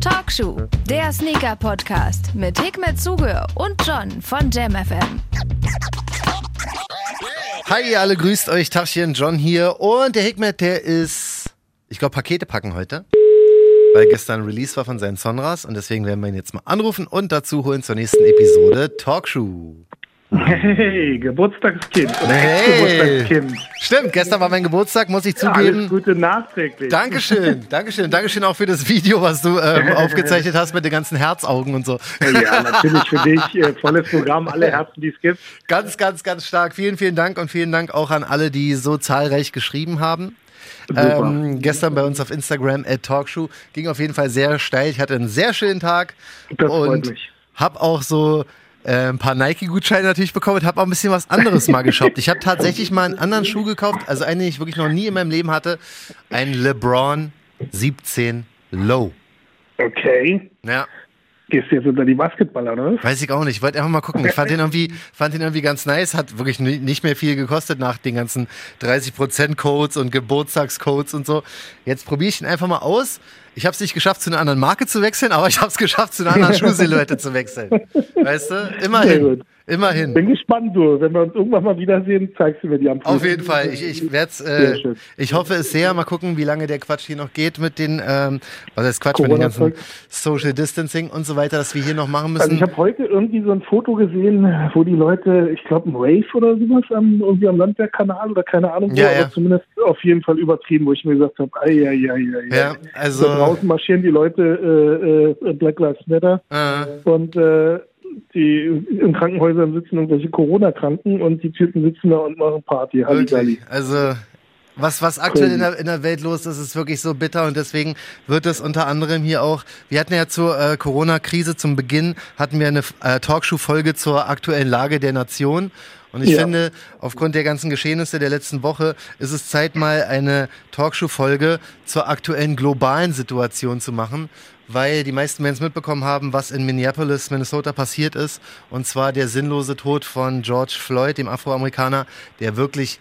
Talkshow, der Sneaker-Podcast mit Hikmet Zuge und John von JamFM. Hi, alle, grüßt euch. Tachchen, John hier. Und der Hikmet, der ist, ich glaube, Pakete packen heute. Weil gestern Release war von seinen Sonras und deswegen werden wir ihn jetzt mal anrufen und dazu holen zur nächsten Episode Talkshow. Hey, Geburtstagskind. Hey. Ex-Geburtstagskind. Stimmt, gestern war mein Geburtstag, muss ich Alles zugeben. Gute nachträglich. Dankeschön, Dankeschön, Dankeschön auch für das Video, was du ähm, aufgezeichnet hast mit den ganzen Herzaugen und so. Ja, natürlich für dich. Äh, volles Programm, alle Herzen, die es gibt. Ganz, ganz, ganz stark. Vielen, vielen Dank und vielen Dank auch an alle, die so zahlreich geschrieben haben. Ähm, gestern bei uns auf Instagram at Talkshow ging auf jeden Fall sehr steil. Ich hatte einen sehr schönen Tag Das und habe auch so äh, ein paar Nike-Gutscheine natürlich bekommen und habe auch ein bisschen was anderes mal geshoppt. Ich habe tatsächlich mal einen anderen Schuh gekauft, also einen, den ich wirklich noch nie in meinem Leben hatte. Ein LeBron 17 Low. Okay. Ja, Gehst du jetzt unter die Basketballer, oder? weiß ich auch nicht. Ich wollte einfach mal gucken. Ich fand den irgendwie, fand den irgendwie ganz nice. Hat wirklich ni- nicht mehr viel gekostet nach den ganzen 30% Codes und Geburtstagscodes und so. Jetzt probiere ich ihn einfach mal aus. Ich habe es nicht geschafft, zu einer anderen Marke zu wechseln, aber ich habe es geschafft, zu einer anderen Schuhsilhouette zu wechseln. Weißt du? Sehr Immerhin. Immerhin. Bin gespannt, du. Wenn wir uns irgendwann mal wiedersehen, zeigst du mir die am Auf jeden Fall. Ich, ich werd's, äh, ich hoffe es sehr. Mal gucken, wie lange der Quatsch hier noch geht mit den, ähm, was heißt Quatsch mit den ganzen. Social Distancing und so weiter, dass wir hier noch machen müssen. Also ich habe heute irgendwie so ein Foto gesehen, wo die Leute, ich glaube ein Rave oder sowas am, irgendwie am Landwehrkanal oder keine Ahnung wo, Ja, ja. aber zumindest auf jeden Fall übertrieben, wo ich mir gesagt habe, ei, ei, ei, ei, Ja, also- Da draußen marschieren die Leute äh, äh, Black Lives Matter äh, und äh, die in Krankenhäusern sitzen irgendwelche Corona-Kranken und die Typen sitzen da und machen Party. Wirklich. Also was, was aktuell in der, in der Welt los ist, ist wirklich so bitter und deswegen wird es unter anderem hier auch, wir hatten ja zur äh, Corona-Krise zum Beginn, hatten wir eine äh, Talkshow-Folge zur aktuellen Lage der Nation und ich Ja. finde, aufgrund der ganzen Geschehnisse der letzten Woche ist es Zeit mal eine Talkshow-Folge zur aktuellen globalen Situation zu machen, weil die meisten Menschen mitbekommen haben, was in Minneapolis, Minnesota passiert ist und zwar der sinnlose Tod von George Floyd, dem Afroamerikaner, der wirklich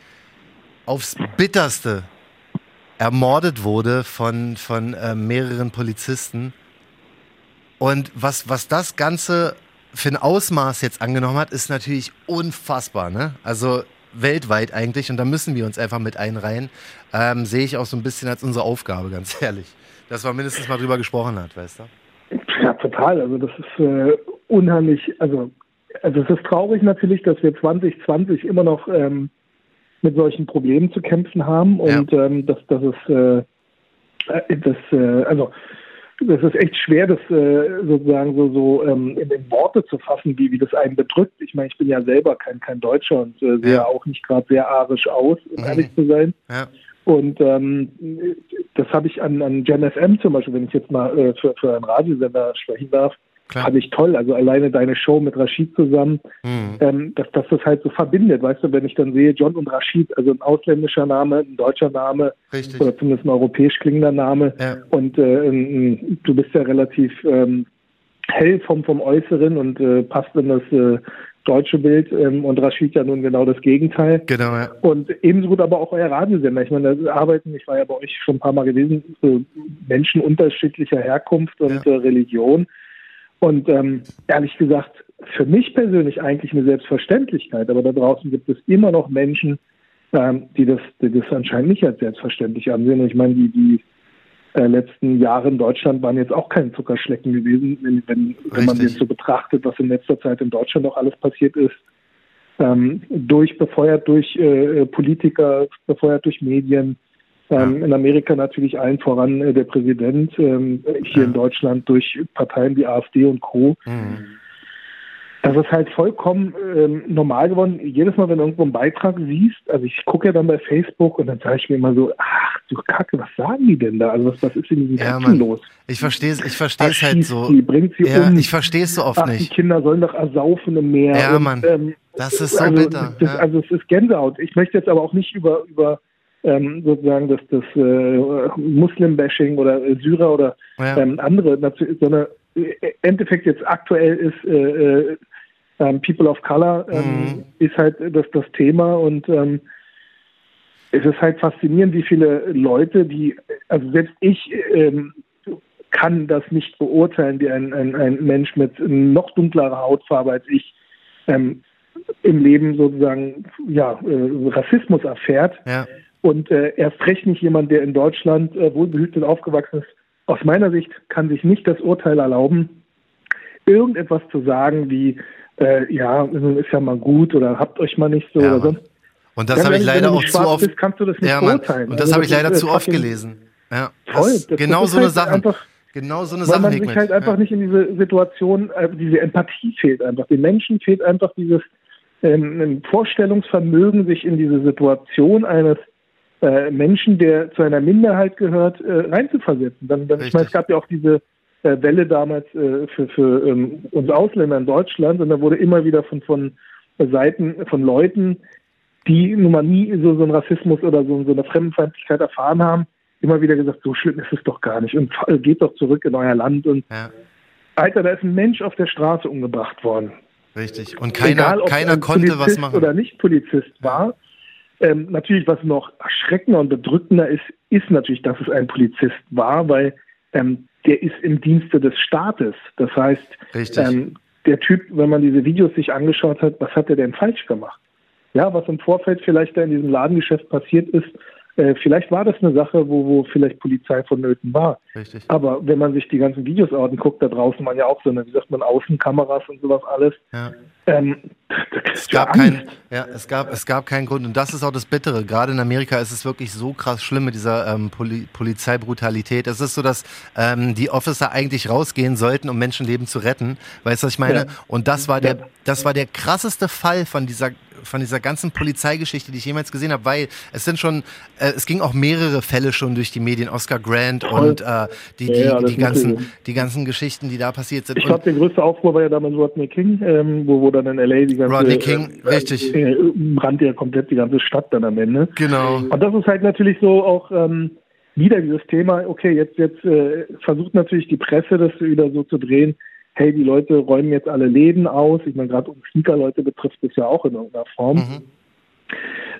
aufs bitterste ermordet wurde von, von äh, mehreren Polizisten. Und was, was das Ganze für ein Ausmaß jetzt angenommen hat, ist natürlich unfassbar. Ne? Also weltweit eigentlich. Und da müssen wir uns einfach mit einreihen. Ähm, sehe ich auch so ein bisschen als unsere Aufgabe, ganz ehrlich. Dass man mindestens mal drüber gesprochen hat, weißt du? Ja, total. Also das ist äh, unheimlich, also, also es ist traurig natürlich, dass wir 2020 immer noch ähm, mit solchen Problemen zu kämpfen haben und ähm, dass, dass es äh, äh, das, äh, also das ist echt schwer, das äh, sozusagen so, so ähm, in, in Worte zu fassen, wie, wie das einen bedrückt. Ich meine, ich bin ja selber kein, kein Deutscher und äh, sehe Ja. auch nicht gerade sehr arisch aus, um Mhm. ehrlich zu sein. Ja. Und ähm, das habe ich an, an Gen FM zum Beispiel, wenn ich jetzt mal äh, für, für einen Radiosender sprechen darf, Klar. fand ich toll. Also alleine deine Show mit Rashid zusammen, Mhm. ähm, dass, dass das halt so verbindet. Weißt du, wenn ich dann sehe, John und Rashid, also ein ausländischer Name, ein deutscher Name Richtig. oder zumindest ein europäisch klingender Name. Ja. Und äh, du bist ja relativ ähm, hell vom, vom Äußeren und äh, passt in das äh, deutsche Bild. Ähm, und Rashid ja nun genau das Gegenteil. Genau, ja. Und ebenso gut aber auch euer Radiosender. Ich meine, da arbeiten, ich war ja bei euch schon ein paar Mal gewesen, so Menschen unterschiedlicher Herkunft und Ja. äh, Religion. Und ähm, ehrlich gesagt, für mich persönlich eigentlich eine Selbstverständlichkeit, aber da draußen gibt es immer noch Menschen, ähm, die, das, die das anscheinend nicht als selbstverständlich ansehen. Und ich meine, die, die äh, letzten Jahre in Deutschland waren jetzt auch kein Zuckerschlecken gewesen, wenn, wenn, wenn man jetzt so betrachtet, was in letzter Zeit in Deutschland noch alles passiert ist. Ähm, durch, befeuert durch äh, Politiker, befeuert durch Medien. Ähm, In Amerika natürlich allen voran äh, der Präsident, ähm, hier in Deutschland durch Parteien wie AfD und Co. Mhm. Das ist halt vollkommen ähm, normal geworden. Jedes Mal, wenn du irgendwo einen Beitrag siehst, also ich gucke ja dann bei Facebook und dann sage ich mir immer so, ach du Kacke, was sagen die denn da? Also was, was ist in diesen Ja, Mann. los? Ich verstehe es ich versteh's halt so. Sie, bringt sie Ja, um. ich verstehe es so oft ach, die nicht. Kinder sollen doch ersaufen im Meer. Ja, und, Mann. Ähm, Das ist so also, bitter. Das, ja. Also es ist Gänsehaut. Ich möchte jetzt aber auch nicht über, über ähm, sozusagen das, das äh, Muslim-Bashing oder Syrer oder Ja. ähm, andere, sondern äh, im Endeffekt jetzt aktuell ist äh, äh, ähm, People of Color ähm, Mhm. ist halt das, das Thema und ähm, es ist halt faszinierend, wie viele Leute, die, also selbst ich kann das nicht beurteilen, wie ein, ein, ein Mensch mit noch dunklerer Hautfarbe als ich ähm, im Leben sozusagen ja, äh, Rassismus erfährt. Ja. Und äh, erst recht nicht jemand, der in Deutschland äh, wohlbehütet aufgewachsen ist. Aus meiner Sicht kann sich nicht das Urteil erlauben, irgendetwas zu sagen wie, äh, ja, ist ja mal gut oder habt euch mal nicht so ja, oder sonst. Und das habe ich leider auch zu oft. Bist, kannst du das nicht ja, beurteilen. Und das also, habe ich leider zu oft gelesen. Ja, voll. Das, das, genau das so eine halt Sache. Einfach, genau so eine Sache. Weil man sich halt einfach ja. nicht in diese Situation, äh, diese Empathie fehlt einfach. Den Menschen fehlt einfach dieses ähm, Vorstellungsvermögen, sich in diese Situation eines äh, Menschen, der zu einer Minderheit gehört, äh, reinzuversetzen. Dann, dann, ich meine, es gab ja auch diese äh, Welle damals äh, für, für ähm, uns Ausländer in Deutschland und da wurde immer wieder von, von Seiten von Leuten, die nun mal nie so, so einen Rassismus oder so, so eine Fremdenfeindlichkeit erfahren haben, immer wieder gesagt, so schlimm ist es doch gar nicht und geht doch zurück in euer Land und ja. Alter, da ist ein Mensch auf der Straße umgebracht worden. Richtig. Und keiner, Egal, keiner konnte Polizist was machen. Oder nicht Polizist war. Ähm, natürlich, was noch erschreckender und bedrückender ist, ist natürlich, dass es ein Polizist war, weil ähm, der ist im Dienste des Staates. Das heißt, ähm, der Typ, wenn man diese Videos sich angeschaut hat, was hat er denn falsch gemacht? Ja, was im Vorfeld vielleicht da in diesem Ladengeschäft passiert ist, äh, vielleicht war das eine Sache, wo, wo vielleicht Polizei vonnöten war. Richtig. Aber wenn man sich die ganzen Videos anguckt, da draußen man ja auch so eine, wie sagt man, Außenkameras und sowas alles. Ja. Ähm, es gab kein, ja, es gab, es gab keinen Grund. Und das ist auch das Bittere. Gerade in Amerika ist es wirklich so krass schlimm mit dieser ähm, Poli Polizeibrutalität. Es ist so, dass ähm, die Officer eigentlich rausgehen sollten, um Menschenleben zu retten. Weißt du, was ich meine? Ja. Und das war der, das war der krasseste Fall von dieser von dieser ganzen Polizeigeschichte, die ich jemals gesehen habe, weil es sind schon, äh, es ging auch mehrere Fälle schon durch die Medien, Oscar Grant und äh, die, die, ja, die, ganzen, die ganzen Geschichten, die da passiert sind. Ich glaube, der größte Aufruhr war ja damals Rodney King, ähm, wo, wo dann in L.A. die ganze... Rodney King, äh, richtig. Äh, brannte ja komplett die ganze Stadt dann am Ende. Genau. Und das ist halt natürlich so auch... Ähm, wieder dieses Thema, okay, jetzt, jetzt äh, versucht natürlich die Presse das wieder so zu drehen, hey, die Leute räumen jetzt alle Läden aus. Ich meine, gerade um Sneaker-Leute betrifft es ja auch in irgendeiner Form. Mhm.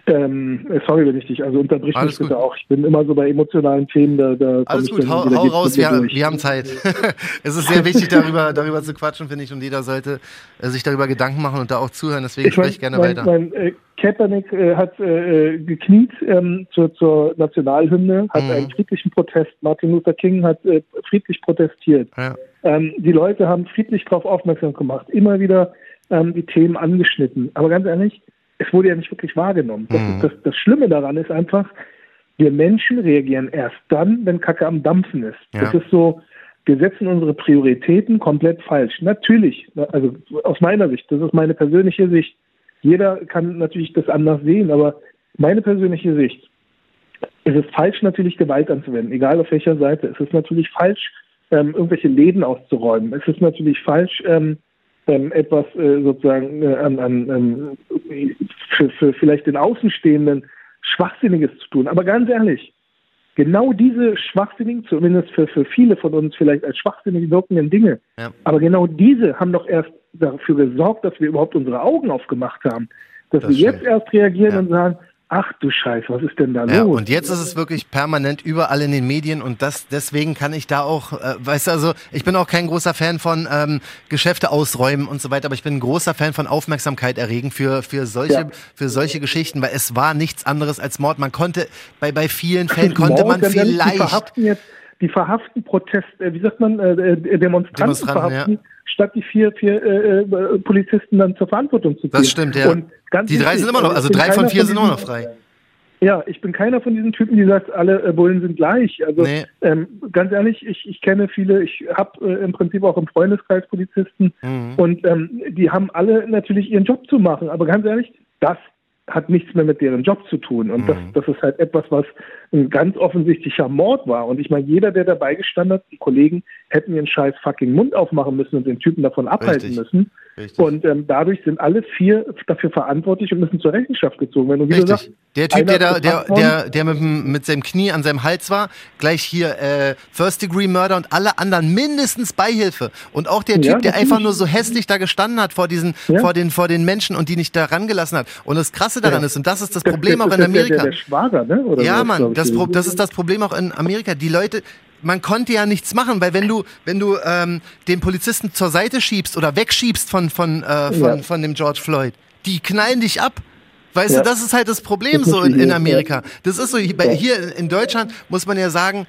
Ähm, sorry, wenn ich dich, also unterbrich mich bitte auch. Ich bin immer so bei emotionalen Themen, da, da Alles gut, hau, hau raus, wir, wir, haben Zeit. es ist sehr wichtig, darüber, darüber zu quatschen, finde ich, und jeder sollte äh, sich darüber Gedanken machen und da auch zuhören, deswegen spreche ich gerne mein, weiter. Mein, äh, Kaepernick äh, hat äh, gekniet ähm, zur, zur, Nationalhymne, hat mhm. einen friedlichen Protest, Martin Luther King hat äh, friedlich protestiert. Ja. Ähm, die Leute haben friedlich darauf aufmerksam gemacht, immer wieder ähm, die Themen angeschnitten. Aber ganz ehrlich, es wurde ja nicht wirklich wahrgenommen. Das, mhm. das, das Schlimme daran ist einfach, wir Menschen reagieren erst dann, wenn Kacke am Dampfen ist. Ja. Das ist so, wir setzen unsere Prioritäten komplett falsch. Natürlich, also aus meiner Sicht, das ist meine persönliche Sicht. Jeder kann natürlich das anders sehen, aber meine persönliche Sicht, es ist falsch, natürlich Gewalt anzuwenden, egal auf welcher Seite. Es ist natürlich falsch, ähm, irgendwelche Läden auszuräumen. Es ist natürlich falsch, ähm, ähm, etwas äh, sozusagen äh, an, an ähm, für, für vielleicht den Außenstehenden Schwachsinniges zu tun. Aber ganz ehrlich, genau diese schwachsinnigen, zumindest für, für viele von uns vielleicht als schwachsinnig wirkenden Dinge, ja. aber genau diese haben doch erst dafür gesorgt, dass wir überhaupt unsere Augen aufgemacht haben. Dass das wir jetzt erst reagieren ja. und sagen, Ach du Scheiße, was ist denn da ja, los? Und jetzt ist es wirklich permanent überall in den Medien und das deswegen kann ich da auch, äh, weißt du, also ich bin auch kein großer Fan von ähm, Geschäfte ausräumen und so weiter, aber ich bin ein großer Fan von Aufmerksamkeit erregen für für solche ja. für solche Geschichten, weil es war nichts anderes als Mord. Man konnte bei bei vielen Fällen konnte Mord, man vielleicht die verhaften jetzt die verhaften Protest, äh, wie sagt man, äh, äh Demonstranten, Demonstranten verhaften. Ja statt die vier, vier äh, äh, Polizisten dann zur Verantwortung zu ziehen. Das stimmt, ja. Und die drei sind immer noch, also drei von vier sind immer noch frei. Ja, ich bin keiner von diesen Typen, die sagt, alle äh, Bullen sind gleich. Also nee. ähm, ganz ehrlich, ich, ich kenne viele, ich habe äh, im Prinzip auch im Freundeskreis Polizisten mhm. und ähm, die haben alle natürlich ihren Job zu machen. Aber ganz ehrlich, das hat nichts mehr mit deren Job zu tun. Und mhm. das, das ist halt etwas, was ein ganz offensichtlicher Mord war. Und ich meine, jeder, der dabei gestanden hat, die Kollegen hätten ihren scheiß fucking Mund aufmachen müssen und den Typen davon abhalten Richtig. müssen. Richtig. Und ähm, dadurch sind alle vier dafür verantwortlich und müssen zur Rechenschaft gezogen werden. Und wie Richtig. Sagst, der Typ, der, da, der, der, der mit, mit seinem Knie an seinem Hals war, gleich hier äh, First-Degree-Murder und alle anderen mindestens Beihilfe. Und auch der Typ, ja, der einfach nur so hässlich da gestanden hat vor diesen, ja. vor den, vor den Menschen und die nicht da rangelassen hat. Und das Krasse daran ja. ist, und das ist das Problem das, das, auch in Amerika. Der, der Schwager, ne? Oder ja, Mann, das, das ist das Problem auch in Amerika. Die Leute, man konnte ja nichts machen, weil wenn du, wenn du ähm, den Polizisten zur Seite schiebst oder wegschiebst von, von, äh, von, ja. von dem George Floyd, die knallen dich ab. Weißt ja. du, das ist halt das Problem das so in, in Amerika. Das ist so, hier in Deutschland muss man ja sagen,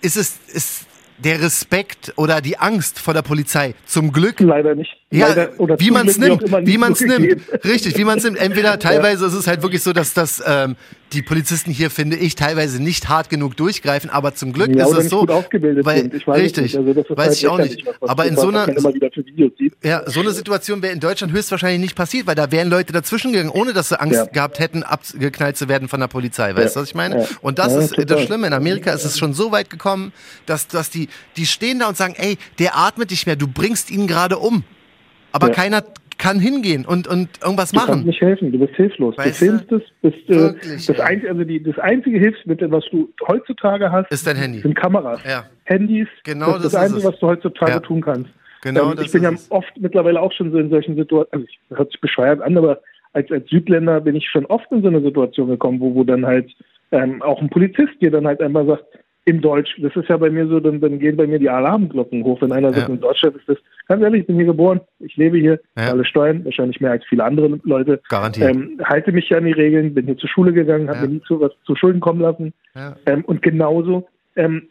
ist es, ist, der Respekt oder die Angst vor der Polizei. Zum Glück. Leider nicht. Ja, oder wie man es nimmt. Wie man es nimmt. Richtig, wie man es nimmt. Entweder teilweise ja. ist es halt wirklich so, dass das ähm, die Polizisten hier, finde ich, teilweise nicht hart genug durchgreifen, aber zum Glück ja, ist es so. Weil, richtig, also weiß halt ich auch nicht. Was, aber in so einer, ja, so eine Situation wäre in Deutschland höchstwahrscheinlich nicht passiert, weil da wären Leute dazwischen gegangen, ohne dass sie Angst ja. gehabt hätten, abgeknallt zu werden von der Polizei. Weißt du, was ich meine? Und das ist total. das Schlimme. In Amerika ist es schon so weit gekommen, dass, dass die, die stehen da und sagen, ey, der atmet nicht mehr, du bringst ihn gerade um. Aber ja. keiner kann hingehen und, und irgendwas machen. Du kannst nicht helfen, du bist hilflos. Weißt du filmst es, bist, äh, Wirklich, das, ein, also die, das einzige Hilfsmittel, was du heutzutage hast, ist dein Handy. sind Kameras. Ja. Handys, genau das ist das, das Einzige, was du heutzutage ja. tun kannst. Genau ähm, ich bin ja oft mittlerweile auch schon so in solchen Situationen, also ich hört sich bescheuert an, aber als, als Südländer bin ich schon oft in so eine Situation gekommen, wo, wo dann halt ähm, auch ein Polizist dir dann halt einmal sagt, im Deutsch, das ist ja bei mir so, dann, dann gehen bei mir die Alarmglocken hoch, wenn einer sagt, in Deutschland ist das, ganz ehrlich, ich bin hier geboren, ich lebe hier, ja. alle Steuern, wahrscheinlich mehr als viele andere Leute. Garantiert. Ähm, halte mich ja an die Regeln, bin hier zur Schule gegangen, habe ja. mir nie zu was zu Schulden kommen lassen. Ja. Ähm, und genauso, ähm,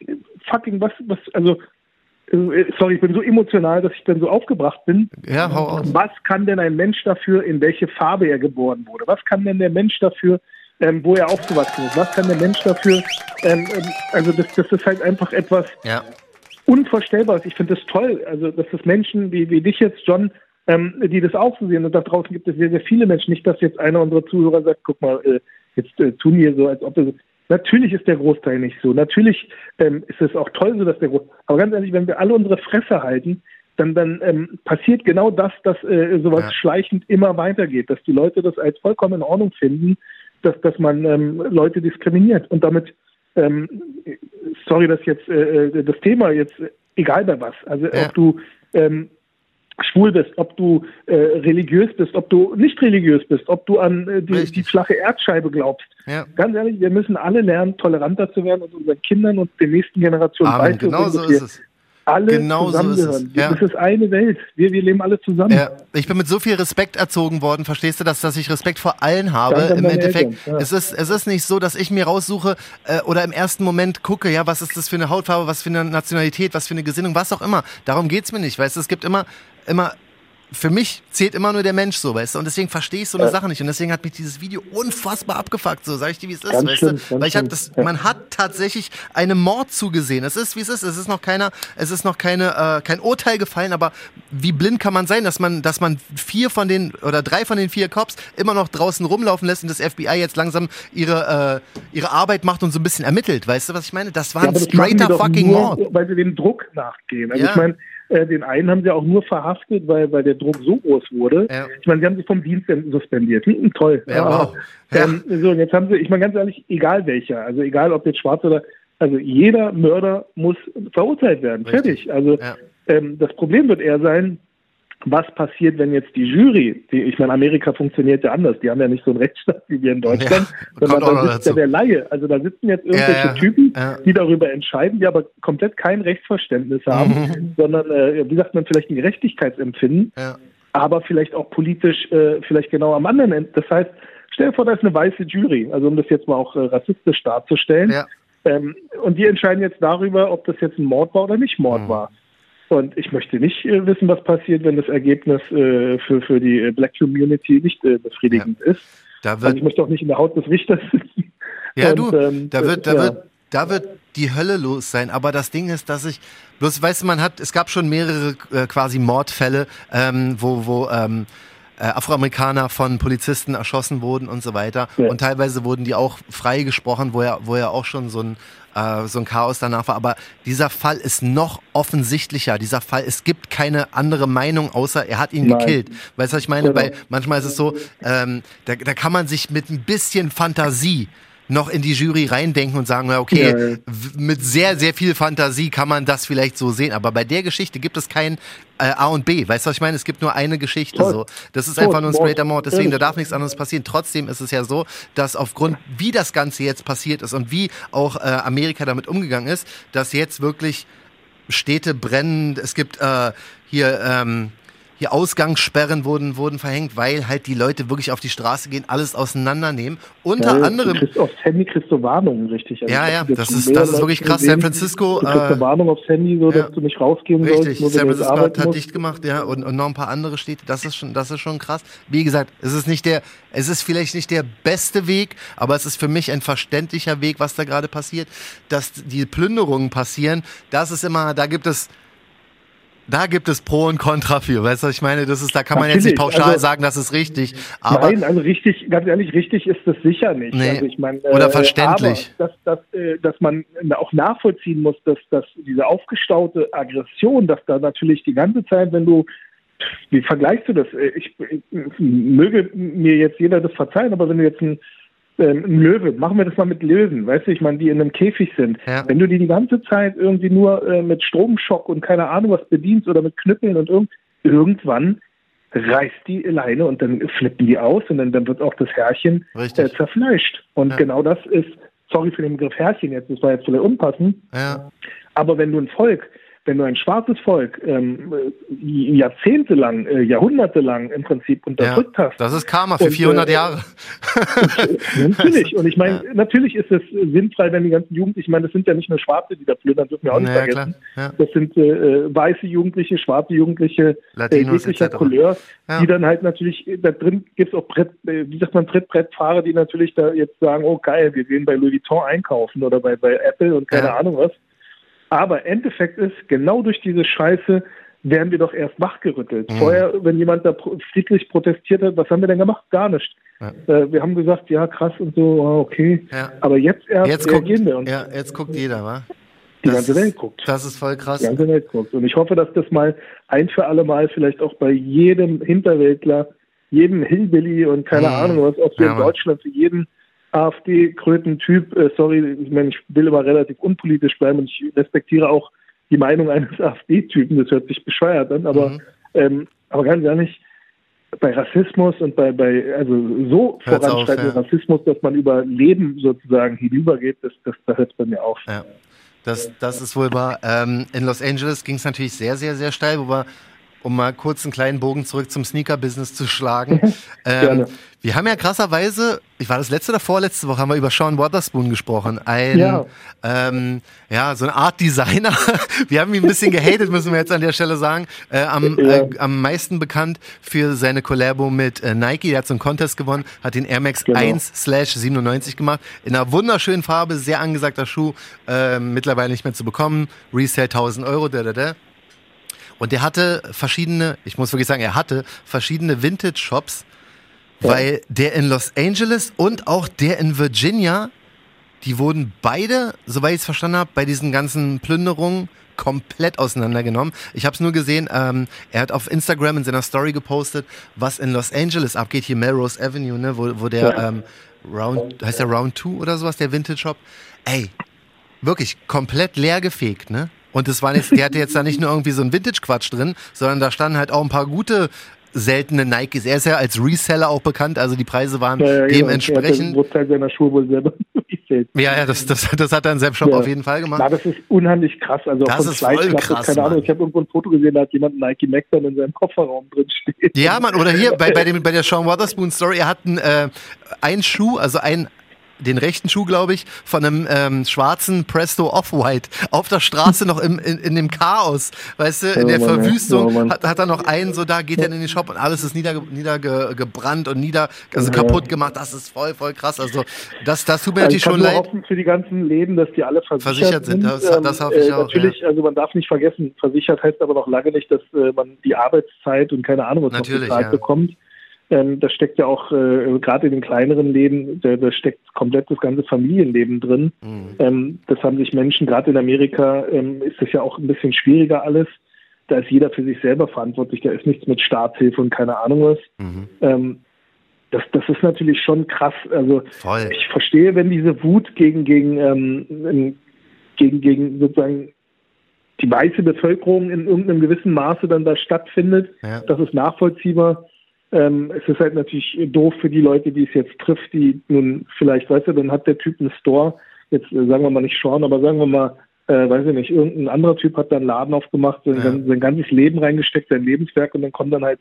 fucking, was, was, also, äh, sorry, ich bin so emotional, dass ich dann so aufgebracht bin. Ja, hau aus. Was kann denn ein Mensch dafür, in welche Farbe er geboren wurde? Was kann denn der Mensch dafür, ähm, wo er aufgewachsen ist. Was kann der Mensch dafür? Ähm, ähm, also das, das ist halt einfach etwas ja. Unvorstellbares. Ich finde das toll. Also dass es Menschen wie, wie dich jetzt, John, ähm, die das auch so sehen. Und da draußen gibt es sehr, sehr viele Menschen. Nicht, dass jetzt einer unserer Zuhörer sagt, guck mal, äh, jetzt äh, tun wir so, als ob es... Natürlich ist der Großteil nicht so. Natürlich ähm, ist es auch toll so, dass der Großteil... Aber ganz ehrlich, wenn wir alle unsere Fresse halten, dann, dann ähm, passiert genau das, dass äh, sowas ja. schleichend immer weitergeht, dass die Leute das als vollkommen in Ordnung finden, dass, dass man ähm, Leute diskriminiert und damit, ähm, sorry, dass jetzt äh, äh, das Thema jetzt, egal bei was, also ja. ob du ähm, schwul bist, ob du äh, religiös bist, ob du nicht religiös bist, ob du an äh, die, die, flache Erdscheibe glaubst. Ja. Ganz ehrlich, wir müssen alle lernen, toleranter zu werden und unseren Kindern und den nächsten Generationen beizubringen. Genau so ist es alle genau zusammengehören. So ist es. Ja. Das ist eine Welt. Wir, wir leben alle zusammen. Ja. Ich bin mit so viel Respekt erzogen worden, verstehst du das, dass ich Respekt vor allen habe. Im Endeffekt, ja. es, ist, es ist nicht so, dass ich mir raussuche äh, oder im ersten Moment gucke, ja, was ist das für eine Hautfarbe, was für eine Nationalität, was für eine Gesinnung, was auch immer. Darum geht's mir nicht, weißt du, es gibt immer, immer für mich zählt immer nur der Mensch so, weißt du? Und deswegen verstehe ich so eine ja. Sache nicht. Und deswegen hat mich dieses Video unfassbar abgefuckt, so sag ich dir, wie es ist, ganz weißt schlimm, du? Weil ich habe das, ja. man hat tatsächlich einem Mord zugesehen. Es ist, wie es ist. Es ist noch keiner, es ist noch keine, äh, kein Urteil gefallen, aber wie blind kann man sein, dass man, dass man vier von den oder drei von den vier Cops immer noch draußen rumlaufen lässt und das FBI jetzt langsam ihre, äh, ihre Arbeit macht und so ein bisschen ermittelt. Weißt du, was ich meine? Das war ja, ein straighter fucking nur, Mord. Weil sie dem Druck nachgehen. Also ich meine, äh, den einen haben sie auch nur verhaftet, weil, weil der Druck so groß wurde. Ja. Ich meine, sie haben sich vom Dienst suspendiert. Hm, toll. Ja, wow. ja. Ähm, so, und jetzt haben sie, ich meine ganz ehrlich, egal welcher, also egal ob jetzt schwarz oder, also jeder Mörder muss verurteilt werden. Richtig. Fertig. Also ähm, das Problem wird eher sein, was passiert, wenn jetzt die Jury, die, ich meine, Amerika funktioniert ja anders, die haben ja nicht so einen Rechtsstaat wie wir in Deutschland, ja, sondern da sitzt ja der Laie. Also da sitzen jetzt irgendwelche ja, Typen, die darüber entscheiden, die aber komplett kein Rechtsverständnis haben, mhm. sondern, äh, wie sagt man, vielleicht ein Gerechtigkeitsempfinden, aber vielleicht auch politisch äh, vielleicht genau am anderen Ende. Das heißt, stell dir vor, da ist eine weiße Jury, also um das jetzt mal auch äh, rassistisch darzustellen. Ähm, und die entscheiden jetzt darüber, ob das jetzt ein Mord war oder nicht Mord mhm. war. Und ich möchte nicht äh, wissen, was passiert, wenn das Ergebnis äh, für, für die äh, Black Community nicht äh, befriedigend ja. ist. Da wird, also ich möchte auch nicht in der Haut des Richters sitzen. Ja, Und, du, ähm, da wird, da ja. wird, da wird die Hölle los sein. Aber das Ding ist, dass ich, bloß weißt du, man hat, es gab schon mehrere äh, quasi Mordfälle, ähm, wo, wo ähm, äh, Afroamerikaner von Polizisten erschossen wurden und so weiter. Ja. Und teilweise wurden die auch freigesprochen, wo ja, wo ja auch schon so ein äh, so ein Chaos danach war. Aber dieser Fall ist noch offensichtlicher. Dieser Fall, es gibt keine andere Meinung, außer er hat ihn Nein. gekillt. Weißt du, was ich meine? Genau. Weil manchmal ist es so, ähm, da, da kann man sich mit ein bisschen Fantasie noch in die Jury reindenken und sagen, okay, ja, ja. mit sehr, sehr viel Fantasie kann man das vielleicht so sehen. Aber bei der Geschichte gibt es kein äh, A und B. Weißt du, was ich meine? Es gibt nur eine Geschichte. So. Das ist Toll. einfach nur ein straighter Mord. Deswegen, da darf nichts anderes passieren. Trotzdem ist es ja so, dass aufgrund, wie das Ganze jetzt passiert ist und wie auch äh, Amerika damit umgegangen ist, dass jetzt wirklich Städte brennen. Es gibt äh, hier ähm, hier Ausgangssperren wurden, wurden verhängt, weil halt die Leute wirklich auf die Straße gehen, alles auseinandernehmen. Unter ja, anderem. Kriegst aufs Handy kriegst du Warnungen, richtig. Also ja, ja, das ist, das ist wirklich krass. San Francisco. Du kriegst eine äh, Warnung aufs Handy, so dass ja, du nicht rausgehen richtig. sollst. San Francisco hat, hat dicht gemacht, ja, und, und noch ein paar andere Städte. Das ist schon, das ist schon krass. Wie gesagt, es ist nicht der, es ist vielleicht nicht der beste Weg, aber es ist für mich ein verständlicher Weg, was da gerade passiert. Dass die Plünderungen passieren, das ist immer, da gibt es, da gibt es Pro und Contra für. Weißt du, ich meine, das ist, da kann man Natürlich, jetzt nicht pauschal also, sagen, das ist richtig. Aber nein, also richtig, ganz ehrlich, richtig ist das sicher nicht. Nee, also ich meine, oder äh, verständlich. Aber, dass, dass, äh, dass man auch nachvollziehen muss, dass, dass diese aufgestaute Aggression, dass da natürlich die ganze Zeit, wenn du wie vergleichst du das? Äh, ich, ich, möge mir jetzt jeder das verzeihen, aber wenn du jetzt ein ähm, ein Löwe, machen wir das mal mit Löwen, weißt du, ich meine, die in einem Käfig sind. Ja. Wenn du die die ganze Zeit irgendwie nur äh, mit Stromschock und keine Ahnung was bedienst oder mit Knüppeln und irgend, irgendwann reißt die Leine und dann flippen die aus und dann, dann wird auch das Herrchen äh, zerfleischt. Und ja. genau das ist, sorry für den Begriff Herrchen jetzt, das war jetzt vielleicht unpassend, ja. aber wenn du ein Volk wenn du ein schwarzes Volk ähm, jahrzehntelang, äh, jahrhundertelang im Prinzip unterdrückt ja, hast. Das ist Karma für und, 400 äh, Jahre. natürlich. Und ich meine, ja. natürlich ist es sinnfrei, wenn die ganzen Jugendlichen, ich meine, das sind ja nicht nur Schwarze, die da plündern, dürfen wir auch nicht naja, vergessen. Ja. Das sind äh, äh, weiße Jugendliche, schwarze Jugendliche, Latinos, äh, jeglicher Couleur, die dann halt natürlich, da drin gibt es auch Brett, äh, wie sagt man, Trittbrettfahrer, die natürlich da jetzt sagen, oh geil, wir gehen bei Louis Vuitton einkaufen oder bei, bei Apple und keine Ahnung was. Aber Endeffekt ist, genau durch diese Scheiße werden wir doch erst wachgerüttelt. Mhm. Vorher, wenn jemand da friedlich protestiert hat, was haben wir denn gemacht? Gar nicht. Ja. Äh, wir haben gesagt, ja, krass und so, ah, okay. Ja. Aber jetzt erst jetzt reagieren wir. Und ja, jetzt guckt jeder, wa? Die das ganze Welt guckt. Das ist voll krass. Die ganze Welt guckt. Und ich hoffe, dass das mal ein für alle Mal vielleicht auch bei jedem Hinterwäldler, jedem Hillbilly und keine mhm. Ahnung was, auch hier ja, in Deutschland, für jeden AfD-Kröten-Typ, äh, sorry, ich meine, ich will aber relativ unpolitisch bleiben und ich respektiere auch die Meinung eines AfD-Typen, das hört sich bescheuert an, aber, mhm. ähm, aber ganz ehrlich, bei Rassismus und bei, bei also so voranschreitendem ja. Rassismus, dass man über Leben sozusagen hinübergeht, das, das, das hört bei mir auf. Ja. Das, das ist wohl wahr. Ähm, in Los Angeles ging es natürlich sehr, sehr, sehr steil, wo wir um mal kurz einen kleinen Bogen zurück zum Sneaker-Business zu schlagen. ähm, wir haben ja krasserweise, ich war das letzte oder vorletzte Woche, haben wir über Sean Waterspoon gesprochen. Ein, ja, ähm, ja so eine Art Designer. wir haben ihn ein bisschen gehatet, müssen wir jetzt an der Stelle sagen. Äh, am, ja. äh, am meisten bekannt für seine Collabo mit äh, Nike. Der hat so einen Contest gewonnen, hat den Air Max genau. 1 slash 97 gemacht. In einer wunderschönen Farbe, sehr angesagter Schuh. Äh, mittlerweile nicht mehr zu bekommen. Resale 1000 Euro, da, da, da. Und der hatte verschiedene, ich muss wirklich sagen, er hatte verschiedene Vintage-Shops, ja. weil der in Los Angeles und auch der in Virginia, die wurden beide, soweit ich es verstanden habe, bei diesen ganzen Plünderungen komplett auseinandergenommen. Ich habe es nur gesehen, ähm, er hat auf Instagram in seiner Story gepostet, was in Los Angeles abgeht, hier Melrose Avenue, ne, wo, wo der ja. ähm, Round, heißt der Round 2 oder sowas, der Vintage Shop. Ey, wirklich komplett leer gefegt, ne? Und das war nicht, der hatte jetzt da nicht nur irgendwie so ein Vintage-Quatsch drin, sondern da standen halt auch ein paar gute seltene Nikes. Er ist ja als Reseller auch bekannt, also die Preise waren ja, ja, genau. dementsprechend. Er hat seiner Schuhe wohl selber Ja, ja, das, das, das hat er in seinem Shop ja. auf jeden Fall gemacht. Na, das ist unheimlich krass. Also das ist voll krass. Keine Ahnung, ich habe irgendwo ein Foto gesehen, da hat jemand Nike Mac dann in seinem Kofferraum drin stehen. Ja, Mann, oder hier bei, bei, dem, bei der Sean Waterspoon Story, er hat einen, äh, einen Schuh, also ein den rechten Schuh, glaube ich, von einem ähm, schwarzen Presto Off-White auf der Straße noch im, in, in dem Chaos, weißt du, in der Verwüstung oh, hat, hat er noch einen, so da geht er in den Shop und alles ist niedergebrannt nieder und nieder, also kaputt gemacht. Das ist voll, voll krass. Also das, das tut mir natürlich schon leid. hoffen für die ganzen Leben, dass die alle versichert, versichert sind. Das, das hoffe ich äh, auch. Natürlich, ja. also man darf nicht vergessen, versichert heißt aber noch lange nicht, dass äh, man die Arbeitszeit und keine Ahnung was natürlich, noch bezahlt ja. bekommt. Ähm, da steckt ja auch äh, gerade in den kleineren Leben, da, da, steckt komplett das ganze Familienleben drin. Mhm. Ähm, das haben sich Menschen, gerade in Amerika ähm, ist das ja auch ein bisschen schwieriger alles. Da ist jeder für sich selber verantwortlich, da ist nichts mit Staatshilfe und keine Ahnung was. Mhm. Ähm, das, das ist natürlich schon krass. Also Voll. ich verstehe, wenn diese Wut gegen, gegen, ähm, gegen, gegen sozusagen die weiße Bevölkerung in irgendeinem gewissen Maße dann da stattfindet. Ja. Das ist nachvollziehbar. Ähm, es ist halt natürlich doof für die Leute, die es jetzt trifft, die nun vielleicht, weißt du, dann hat der Typ einen Store, jetzt äh, sagen wir mal nicht Sean, aber sagen wir mal, äh, weiß ich nicht, irgendein anderer Typ hat da einen Laden aufgemacht, sein, ja. sein ganzes Leben reingesteckt, sein Lebenswerk und dann kommen dann halt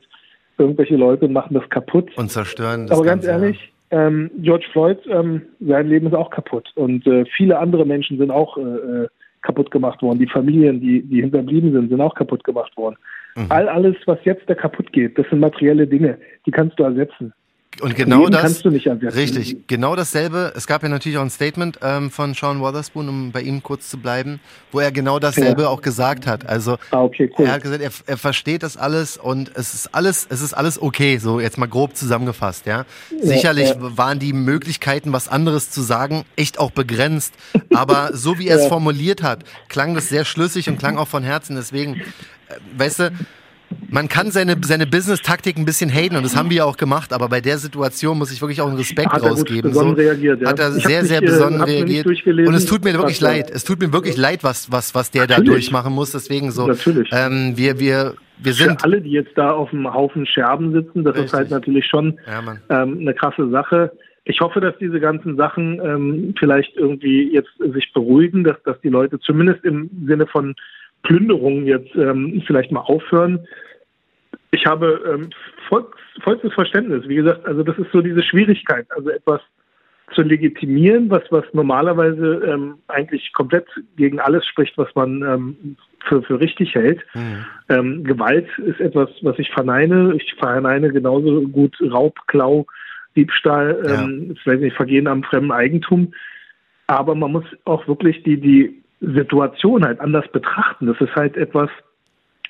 irgendwelche Leute und machen das kaputt. Und zerstören das Aber ganz Ganze, ehrlich, ähm, George Floyd, ähm, sein Leben ist auch kaputt und äh, viele andere Menschen sind auch äh, äh kaputt gemacht worden. Die Familien, die, die hinterblieben sind, sind auch kaputt gemacht worden. Mhm. All alles, was jetzt da kaputt geht, das sind materielle Dinge, die kannst du ersetzen. Und genau das kannst du nicht ersetzen. Richtig, genau dasselbe. Es gab ja natürlich auch ein Statement ähm, von Sean Wotherspoon, um bei ihm kurz zu bleiben, wo er genau dasselbe ja. auch gesagt hat. Also ah, okay, cool. er hat gesagt, er, er, versteht das alles und es ist alles, es ist alles okay. So jetzt mal grob zusammengefasst, ja. ja Sicherlich ja. waren die Möglichkeiten, was anderes zu sagen, echt auch begrenzt. Aber so wie er es formuliert hat, klang das sehr schlüssig und klang auch von Herzen. Deswegen, weißt du man kann seine, seine Business-Taktik ein bisschen haten und das haben wir ja auch gemacht, aber bei der Situation muss ich wirklich auch einen Respekt hat rausgeben. So, reagiert, ja. Hat er sehr, sehr besonnen äh, reagiert. Und es tut mir wirklich leid. Es tut mir wirklich leid, was, was, was der Natürlich. da durchmachen muss. Deswegen so. Natürlich. Ähm, wir, wir, wir sind. Für alle, die jetzt da auf einem Haufen Scherben sitzen, das Richtig. ist halt natürlich schon ja, ähm, eine krasse Sache. Ich hoffe, dass diese ganzen Sachen ähm, vielleicht irgendwie jetzt sich beruhigen, dass, dass die Leute zumindest im Sinne von Plünderungen jetzt ähm, vielleicht mal aufhören. Ich habe ähm, volks, vollstes Verständnis. Wie gesagt, also das ist so diese Schwierigkeit, also etwas zu legitimieren, was, was normalerweise ähm, eigentlich komplett gegen alles spricht, was man ähm, für, für richtig hält. Mhm. Ähm, Gewalt ist etwas, was ich verneine. Ich verneine genauso gut Raub, Klau, Diebstahl, ja. ähm, weiß nicht, Vergehen am fremden Eigentum. Aber man muss auch wirklich die, die Situation halt anders betrachten. Das ist halt etwas,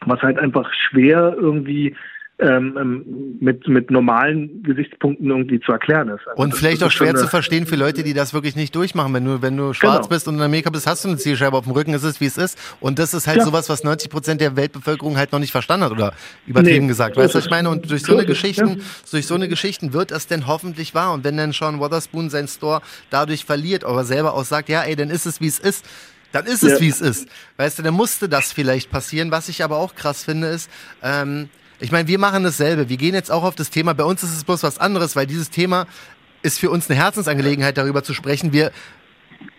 was halt einfach schwer irgendwie ähm, ähm, mit, mit normalen Gesichtspunkten irgendwie zu erklären ist. Also und vielleicht auch schwer zu verstehen für Leute, die das wirklich nicht durchmachen. Wenn du, wenn du schwarz genau. bist und in Amerika bist, hast du eine Zielscheibe auf dem Rücken, ist es wie es ist. Und das ist halt ja. sowas, was 90 Prozent der Weltbevölkerung halt noch nicht verstanden hat oder übertrieben nee. gesagt. Weißt du, was ich meine? Und durch so eine Geschichten, ja. durch so eine Geschichten wird es denn hoffentlich wahr. Und wenn dann Sean Wotherspoon sein Store dadurch verliert, aber selber auch sagt, ja, ey, dann ist es wie es ist dann ist es, ja. wie es ist. Weißt du, dann musste das vielleicht passieren. Was ich aber auch krass finde, ist, ähm, ich meine, wir machen dasselbe. Wir gehen jetzt auch auf das Thema. Bei uns ist es bloß was anderes, weil dieses Thema ist für uns eine Herzensangelegenheit, darüber zu sprechen. Wir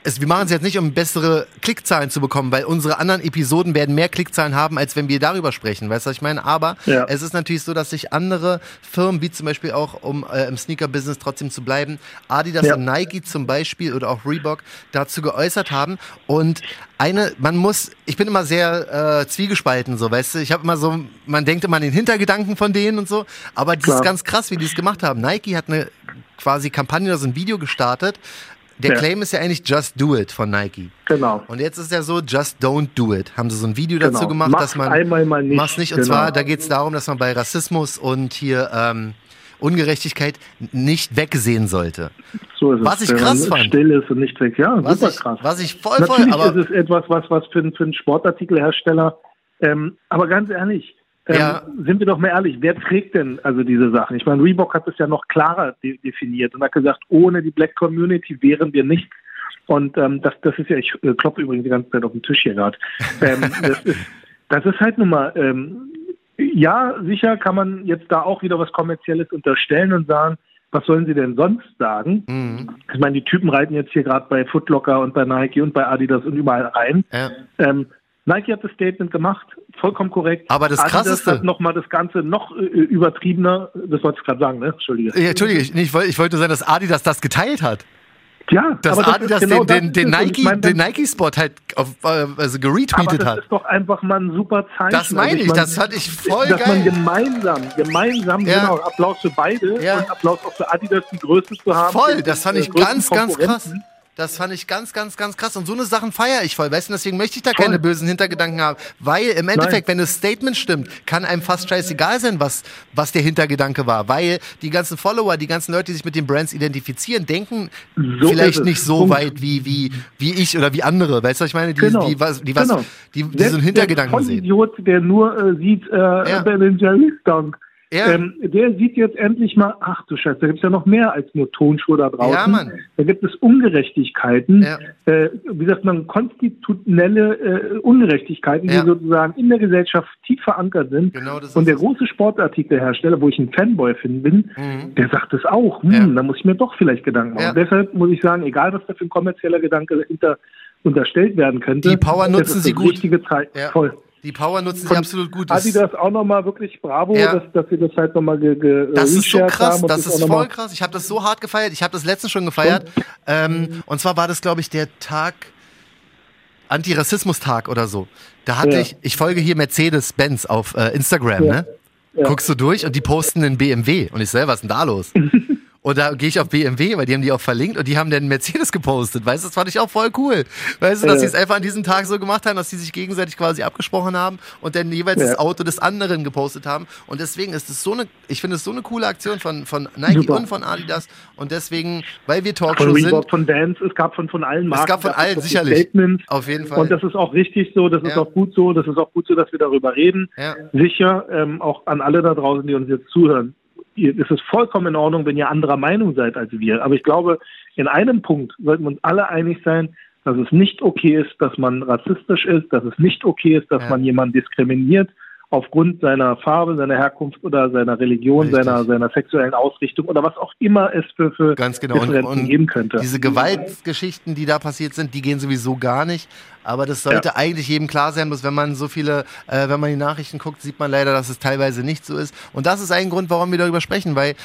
es, wir machen es jetzt nicht, um bessere Klickzahlen zu bekommen, weil unsere anderen Episoden werden mehr Klickzahlen haben, als wenn wir darüber sprechen. Weißt du, was ich meine? Aber ja. es ist natürlich so, dass sich andere Firmen, wie zum Beispiel auch, um äh, im Sneaker-Business trotzdem zu bleiben, Adidas ja. und Nike zum Beispiel oder auch Reebok dazu geäußert haben. Und eine, man muss, ich bin immer sehr äh, zwiegespalten, so, weißt du, ich habe immer so, man denkt immer an den Hintergedanken von denen und so, aber das Klar. ist ganz krass, wie die es gemacht haben. Nike hat eine quasi Kampagne oder so ein Video gestartet, der ja. Claim ist ja eigentlich Just Do It von Nike. Genau. Und jetzt ist ja so, Just Don't Do It. Haben sie so ein Video genau. dazu gemacht, Mach dass man. Einmal mal nicht. Mach's nicht. Und genau. zwar, da geht es darum, dass man bei Rassismus und hier ähm, Ungerechtigkeit nicht weggesehen sollte. So ist es. Was ich krass fand. Still ist und nicht weg. Ja, was super ich, krass. Was ich voll, Natürlich voll. ist es etwas, was, was für, für einen Sportartikelhersteller. Ähm, aber ganz ehrlich, ähm, ja. sind wir doch mal ehrlich, wer trägt denn also diese Sachen? Ich meine, Reebok hat es ja noch klarer de definiert und hat gesagt, ohne die Black Community wären wir nichts. Und ähm, das, das ist ja, ich äh, klopfe übrigens die ganze Zeit auf den Tisch hier gerade. Ähm, das, ist, das ist halt nun mal, ähm, ja, sicher kann man jetzt da auch wieder was Kommerzielles unterstellen und sagen, was sollen sie denn sonst sagen? Mhm. Ich meine, die Typen reiten jetzt hier gerade bei Footlocker und bei Nike und bei Adidas und überall rein. Ja. Ähm, Nike hat das Statement gemacht, vollkommen korrekt. Aber das Adidas Krasseste... hat nochmal das Ganze noch äh, übertriebener, das wollte ich gerade sagen, ne? Entschuldige. Ja, Entschuldige, ich, ich, wollte, ich wollte sagen, dass Adidas das geteilt hat. Ja, dass aber Adidas genau den, den, den Nike, meine, den Nike-Spot halt auf, äh, also geretweetet hat. Das ist doch einfach mal ein super Zeichen. Das meine also ich, das fand ich voll dass geil. Dass man gemeinsam, gemeinsam, ja. genau, Applaus für beide ja. und Applaus auch für Adidas, die Größe zu haben. Voll, das fand ich ganz, ganz krass. Das fand ich ganz, ganz, ganz krass. Und so eine Sachen feiere ich voll. Weißt du, deswegen möchte ich da voll. keine bösen Hintergedanken haben. Weil im Endeffekt, Nein. wenn das Statement stimmt, kann einem fast scheißegal sein, was, was der Hintergedanke war. Weil die ganzen Follower, die ganzen Leute, die sich mit den Brands identifizieren, denken so vielleicht nicht so Punkt. weit wie, wie, wie ich oder wie andere. Weißt du, was ich meine? Die, genau. die, was, die, was, genau. die, die so einen Hintergedanken der sehen. Idiot, der nur äh, sieht, äh, ja. Ben Jerry's Dank. Ja. Ähm, der sieht jetzt endlich mal, ach du Scheiße, da gibt es ja noch mehr als nur Tonschuhe da draußen. Ja, Mann. Da gibt es Ungerechtigkeiten, ja. äh, wie sagt man, konstitutionelle äh, Ungerechtigkeiten, ja. die sozusagen in der Gesellschaft tief verankert sind. Genau, das Und der große Sportartikelhersteller, wo ich ein Fanboy bin, mhm. der sagt es auch. Hm, Da muss ich mir doch vielleicht Gedanken machen. Deshalb muss ich sagen, egal was da für ein kommerzieller Gedanke dahinter unterstellt werden könnte, die Power nutzen sie gut. Richtige Zeit. Voll. Die Power nutzen sie absolut gut. Adidas auch nochmal wirklich bravo, ja. dass, dass sie das halt nochmal ge, ge Das ist so krass, das ist voll krass. Ich habe das so hart gefeiert. Ich habe das letztens schon gefeiert. Ähm, und zwar war das, glaube ich, der Tag, Antirassismus-Tag oder so. Da hatte ja. ich, ich folge hier Mercedes-Benz auf äh, Instagram, ja. ne? Guckst du durch und die posten einen BMW. Und ich selber, was ist denn da los? Und da gehe ich auf BMW, weil die haben die auch verlinkt und die haben dann Mercedes gepostet. Weißt du, das fand ich auch voll cool. Weißt du, dass ja. sie es einfach an diesem Tag so gemacht haben, dass sie sich gegenseitig quasi abgesprochen haben und dann jeweils ja. das Auto des anderen gepostet haben. Und deswegen ist es so eine, ich finde es so eine coole Aktion von, von Nike Super. und von Adidas. Und deswegen, weil wir Talkshow von sind. Von Vans, es gab von, von allen Marken. Es gab von allen, sicherlich. Statements. Auf jeden Fall. Und das ist auch richtig so, das ist auch gut so, das ist auch gut so, dass wir darüber reden. Sicher, ähm, auch an alle da draußen, die uns jetzt zuhören es ist vollkommen in Ordnung, wenn ihr anderer Meinung seid als wir. Aber ich glaube, in einem Punkt sollten wir uns alle einig sein, dass es nicht okay ist, dass man rassistisch ist, dass es nicht okay ist, dass ja. man jemanden diskriminiert aufgrund seiner Farbe, seiner Herkunft oder seiner Religion, seiner, seiner sexuellen Ausrichtung oder was auch immer es für, für Ganz genau. und, und geben könnte. Diese Gewaltgeschichten, die da passiert sind, die gehen sowieso gar nicht. Aber das sollte ja. eigentlich jedem klar sein, dass wenn man so viele, äh, wenn man die Nachrichten guckt, sieht man leider, dass es teilweise nicht so ist. Und das ist ein Grund, warum wir darüber sprechen, weil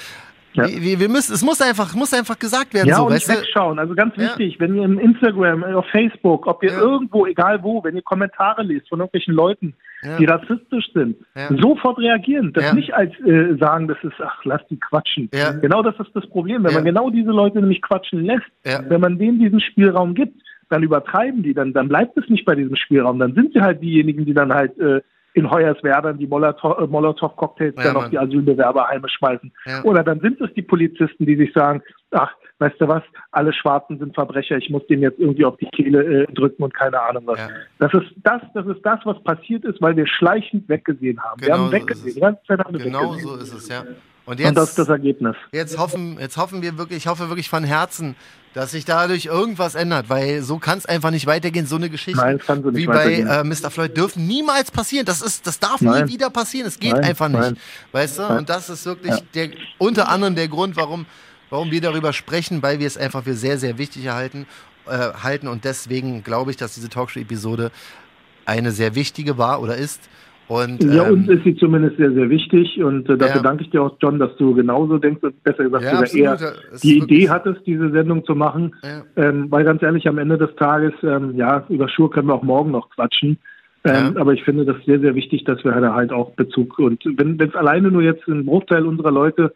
ja. Wir, wir, müssen, es muss einfach, muss einfach gesagt werden. Ja, so, und weißt wegschauen. Also ganz wichtig, ja. wenn ihr im Instagram, auf Facebook, ob ihr ja. irgendwo, egal wo, wenn ihr Kommentare liest von irgendwelchen Leuten, die rassistisch sind, sofort reagieren. Das nicht als äh, sagen, das ist, ach, lass die quatschen. Genau das ist das Problem. Wenn man genau diese Leute nämlich quatschen lässt, wenn man denen diesen Spielraum gibt, dann übertreiben die, dann, dann bleibt es nicht bei diesem Spielraum. Dann sind sie halt diejenigen, die dann halt äh, in Hoyerswerda die äh, Molotow-Cocktails ja, dann auf die Asylbewerberheime schmeißen. Ja. Oder dann sind es die Polizisten, die sich sagen, ach, weißt du was, alle Schwarzen sind Verbrecher, ich muss denen jetzt irgendwie auf die Kehle äh, drücken und keine Ahnung was. Ja. Das ist das, das ist das, was passiert ist, weil wir schleichend weggesehen haben. Genau wir haben so weggesehen. Die ganze Zeit haben wir genau weggesehen. so ist es, ja. Und, jetzt, und das ist das Ergebnis. Jetzt hoffen, jetzt hoffen wir wirklich, ich hoffe wirklich von Herzen, dass sich dadurch irgendwas ändert, weil so kann es einfach nicht weitergehen. So eine Geschichte Nein, wie bei äh, Mr. Floyd dürfen niemals passieren. Das ist, das darf Nein. nie wieder passieren. Es geht Nein. einfach nicht, weißt du? Und das ist wirklich ja. der unter anderem der Grund, warum, warum wir darüber sprechen, weil wir es einfach für sehr, sehr wichtig erhalten, äh, halten. Und deswegen glaube ich, dass diese Talkshow-Episode eine sehr wichtige war oder ist. Und, ja, ähm, uns ist sie zumindest sehr, sehr wichtig und äh, dafür ja. danke ich dir auch, John, dass du genauso denkst und besser gesagt ja, sogar eher die Idee hattest, diese Sendung zu machen. Ja. Ähm, weil ganz ehrlich, am Ende des Tages, ähm, ja, über Schuhe können wir auch morgen noch quatschen. Ähm. Aber ich finde das sehr, sehr wichtig, dass wir halt auch Bezug und wenn es alleine nur jetzt ein Bruchteil unserer Leute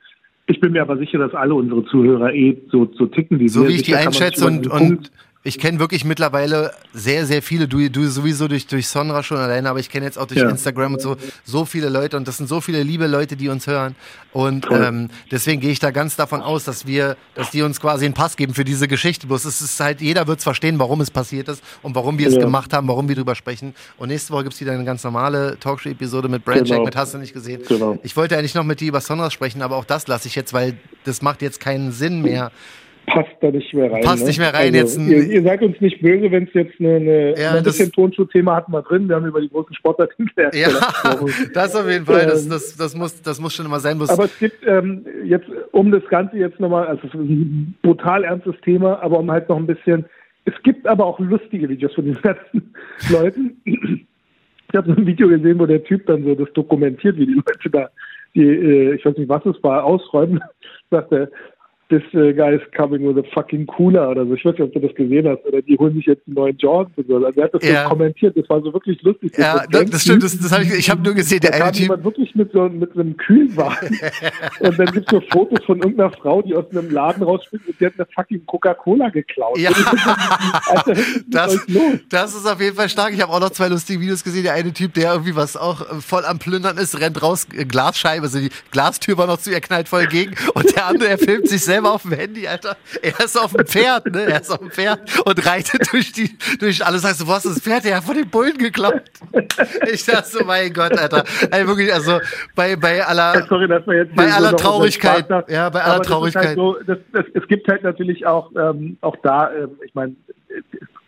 ich bin mir aber sicher, dass alle unsere Zuhörer eh so, so ticken wie so wir. So wie ich die einschätze und, und ich kenne wirklich mittlerweile sehr, sehr viele, du, du sowieso durch, durch Sonra schon alleine, aber ich kenne jetzt auch durch ja. Instagram und so, so viele Leute und das sind so viele liebe Leute, die uns hören. Und ähm, deswegen gehe ich da ganz davon aus, dass wir, dass die uns quasi einen Pass geben für diese Geschichte. Bloß es ist halt, jeder wird es verstehen, warum es passiert ist und warum wir ja. es gemacht haben, warum wir drüber sprechen. Und nächste Woche gibt es wieder eine ganz normale Talkshow-Episode mit Brandcheck, genau. mit Hast du nicht gesehen. Genau. Ich wollte eigentlich noch mit dir über Sonra sprechen, aber auch das lasse ich jetzt, weil das macht jetzt keinen Sinn mehr passt da nicht mehr rein. Passt ne? nicht mehr rein also, jetzt. Ihr, ihr, seid uns nicht böse, wenn es jetzt eine, eine ja, ein bisschen Tonschuh-Thema hatten wir drin. Wir haben über die großen Sportartikel Ja, das auf jeden Fall. Das, ähm, das, das, muss, das muss schon immer sein. Muss. Aber es gibt ähm, jetzt, um das Ganze jetzt nochmal, also es ist ein brutal ernstes Thema, aber um halt noch ein bisschen, es gibt aber auch lustige Videos von diesen ganzen Leuten. Ich habe so ein Video gesehen, wo der Typ dann so das dokumentiert, wie die Leute da, die, äh, ich weiß nicht, was es war, ausräumen. Sagt er, this uh, guy is coming with a fucking cooler oder so. Ich weiß nicht, ob du das gesehen hast. Oder die holen sich jetzt einen neuen so. Also er hat das ja. so kommentiert. Das war so wirklich lustig. Ja, das, das stimmt. Das, das hab ich ich habe nur gesehen, der da eine Typ. wirklich mit so, mit so einem Kühlwagen. und dann gibt es so Fotos von irgendeiner Frau, die aus einem Laden rausspringt und die hat eine fucking Coca-Cola geklaut. Ja. Alter, das, das ist auf jeden Fall stark. Ich habe auch noch zwei lustige Videos gesehen. Der eine Typ, der irgendwie was auch äh, voll am Plündern ist, rennt raus, äh, Glasscheibe, also die Glastür war noch zu ihr, knallt voll gegen. Und der andere, er filmt sich selber auf dem Handy, Alter. Er ist auf dem Pferd, ne? Er ist auf dem Pferd und reitet durch die, durch alles. Sagst du, wo hast du das Pferd? Er hat von den Bullen geklaut. Ich dachte so, mein Gott, Alter. Also wirklich, also bei, bei aller, Sorry, bei aller Traurigkeit, ja, bei aller Traurigkeit. Halt so, das, das, es gibt halt natürlich auch, ähm, auch da, ähm, ich meine,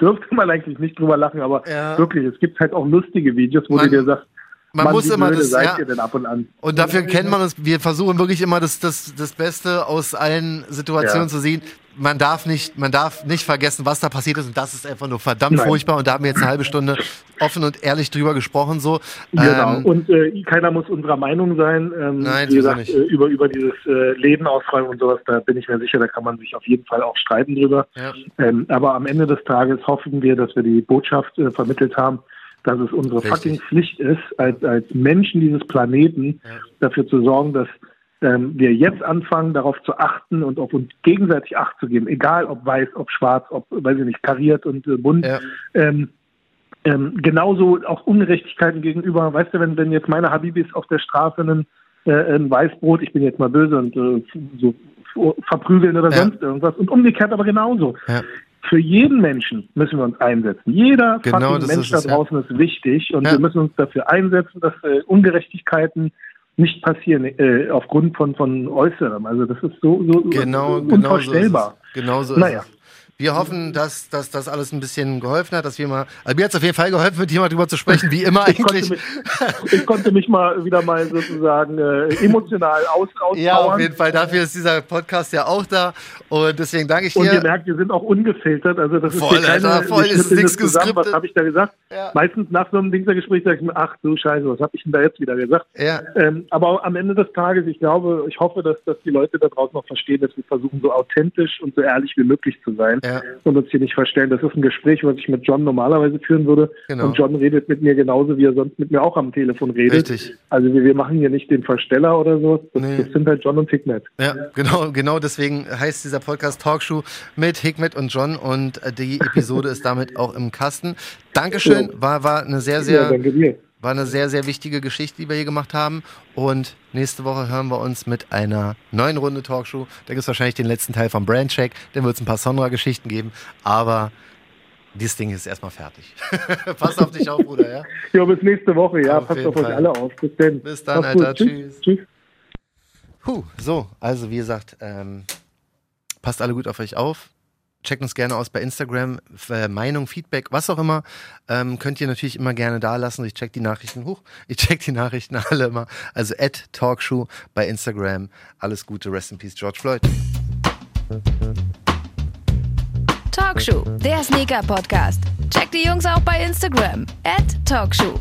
dürfte man eigentlich nicht drüber lachen, aber ja. wirklich, es gibt halt auch lustige Videos, wo man, du dir sagst, man Mann, muss immer das, ja. und an? Und dafür kennt man uns. Wir versuchen wirklich immer das, das, das Beste aus allen Situationen ja. zu sehen. Man darf nicht, man darf nicht vergessen, was da passiert ist. Und das ist einfach nur verdammt Nein. furchtbar. Und da haben wir jetzt eine halbe Stunde offen und ehrlich drüber gesprochen. So. Genau. Ähm, und äh, keiner muss unserer Meinung sein. Ähm, Nein, wie gesagt, nicht. Äh, über, über dieses äh, Leben ausfragen und sowas, da bin ich mir sicher, da kann man sich auf jeden Fall auch streiten drüber. Ja. Ähm, aber am Ende des Tages hoffen wir, dass wir die Botschaft äh, vermittelt haben dass es unsere Richtig. fucking Pflicht ist, als, als Menschen dieses Planeten ja. dafür zu sorgen, dass ähm, wir jetzt anfangen, darauf zu achten und auf uns gegenseitig Acht zu geben, egal ob weiß, ob schwarz, ob, weiß ich nicht, kariert und äh, bunt. Ja. Ähm, ähm, genauso auch Ungerechtigkeiten gegenüber, weißt du, wenn, wenn jetzt meine Habibis auf der Straße einen, äh, ein Weißbrot, ich bin jetzt mal böse und äh, so verprügeln oder ja. sonst irgendwas und umgekehrt aber genauso. Ja für jeden Menschen müssen wir uns einsetzen. Jeder genau, Mensch da draußen ja. ist wichtig und ja. wir müssen uns dafür einsetzen, dass äh, Ungerechtigkeiten nicht passieren äh, aufgrund von, von Äußerem. Also das ist so, so genau, unvorstellbar. Genau so ist es. Genau so naja. Es. Wir hoffen, dass, dass das alles ein bisschen geholfen hat, dass wir mal, also mir hat es auf jeden Fall geholfen, mit jemand drüber zu sprechen, wie immer eigentlich. Ich konnte mich, ich konnte mich mal wieder mal sozusagen äh, emotional aus, auspowern. Ja, auf jeden Fall. Dafür ist dieser Podcast ja auch da und deswegen danke ich dir. Und ihr merkt, wir sind auch ungefiltert. Also das voll, ist keine, Alter, voll, ist nichts geskriptet. Was habe ich da gesagt? Ja. Meistens nach so einem Dingsergespräch sage ich mir, ach du Scheiße, was habe ich denn da jetzt wieder gesagt? Ja. Ähm, aber am Ende des Tages, ich glaube, ich hoffe, dass, dass die Leute da draußen noch verstehen, dass wir versuchen, so authentisch und so ehrlich wie möglich zu sein ja. Und uns hier nicht verstellen. Das ist ein Gespräch, was ich mit John normalerweise führen würde. Genau. Und John redet mit mir genauso, wie er sonst mit mir auch am Telefon redet. Richtig. Also wir, wir machen hier nicht den Versteller oder so. Das, nee. das sind halt John und Hikmet. Ja, genau, genau deswegen heißt dieser Podcast Talkshow mit Hikmet und John und die Episode ist damit auch im Kasten. Dankeschön, war, war eine sehr, sehr. Ja, danke dir. War eine sehr, sehr wichtige Geschichte, die wir hier gemacht haben. Und nächste Woche hören wir uns mit einer neuen Runde Talkshow. Da gibt es wahrscheinlich den letzten Teil vom Brandcheck. Dann wird es ein paar Sonra-Geschichten geben. Aber dieses Ding ist erstmal fertig. Pass auf dich auf, Bruder, ja? Ja, bis nächste Woche, ja. Auf Passt auf Fall. euch alle auf. Bis dann. Bis dann, Alter. Gut. Tschüss. Tschüss. Puh, so, also wie gesagt, ähm, passt alle gut auf euch auf. Checkt uns gerne aus bei Instagram. Äh, Meinung, Feedback, was auch immer. Ähm, könnt ihr natürlich immer gerne da lassen. Ich check die Nachrichten hoch. Ich check die Nachrichten alle immer. Also at Talkshow bei Instagram. Alles Gute. Rest in Peace, George Floyd. Talkshow, der Sneaker-Podcast. Checkt die Jungs auch bei Instagram. At Talkshow.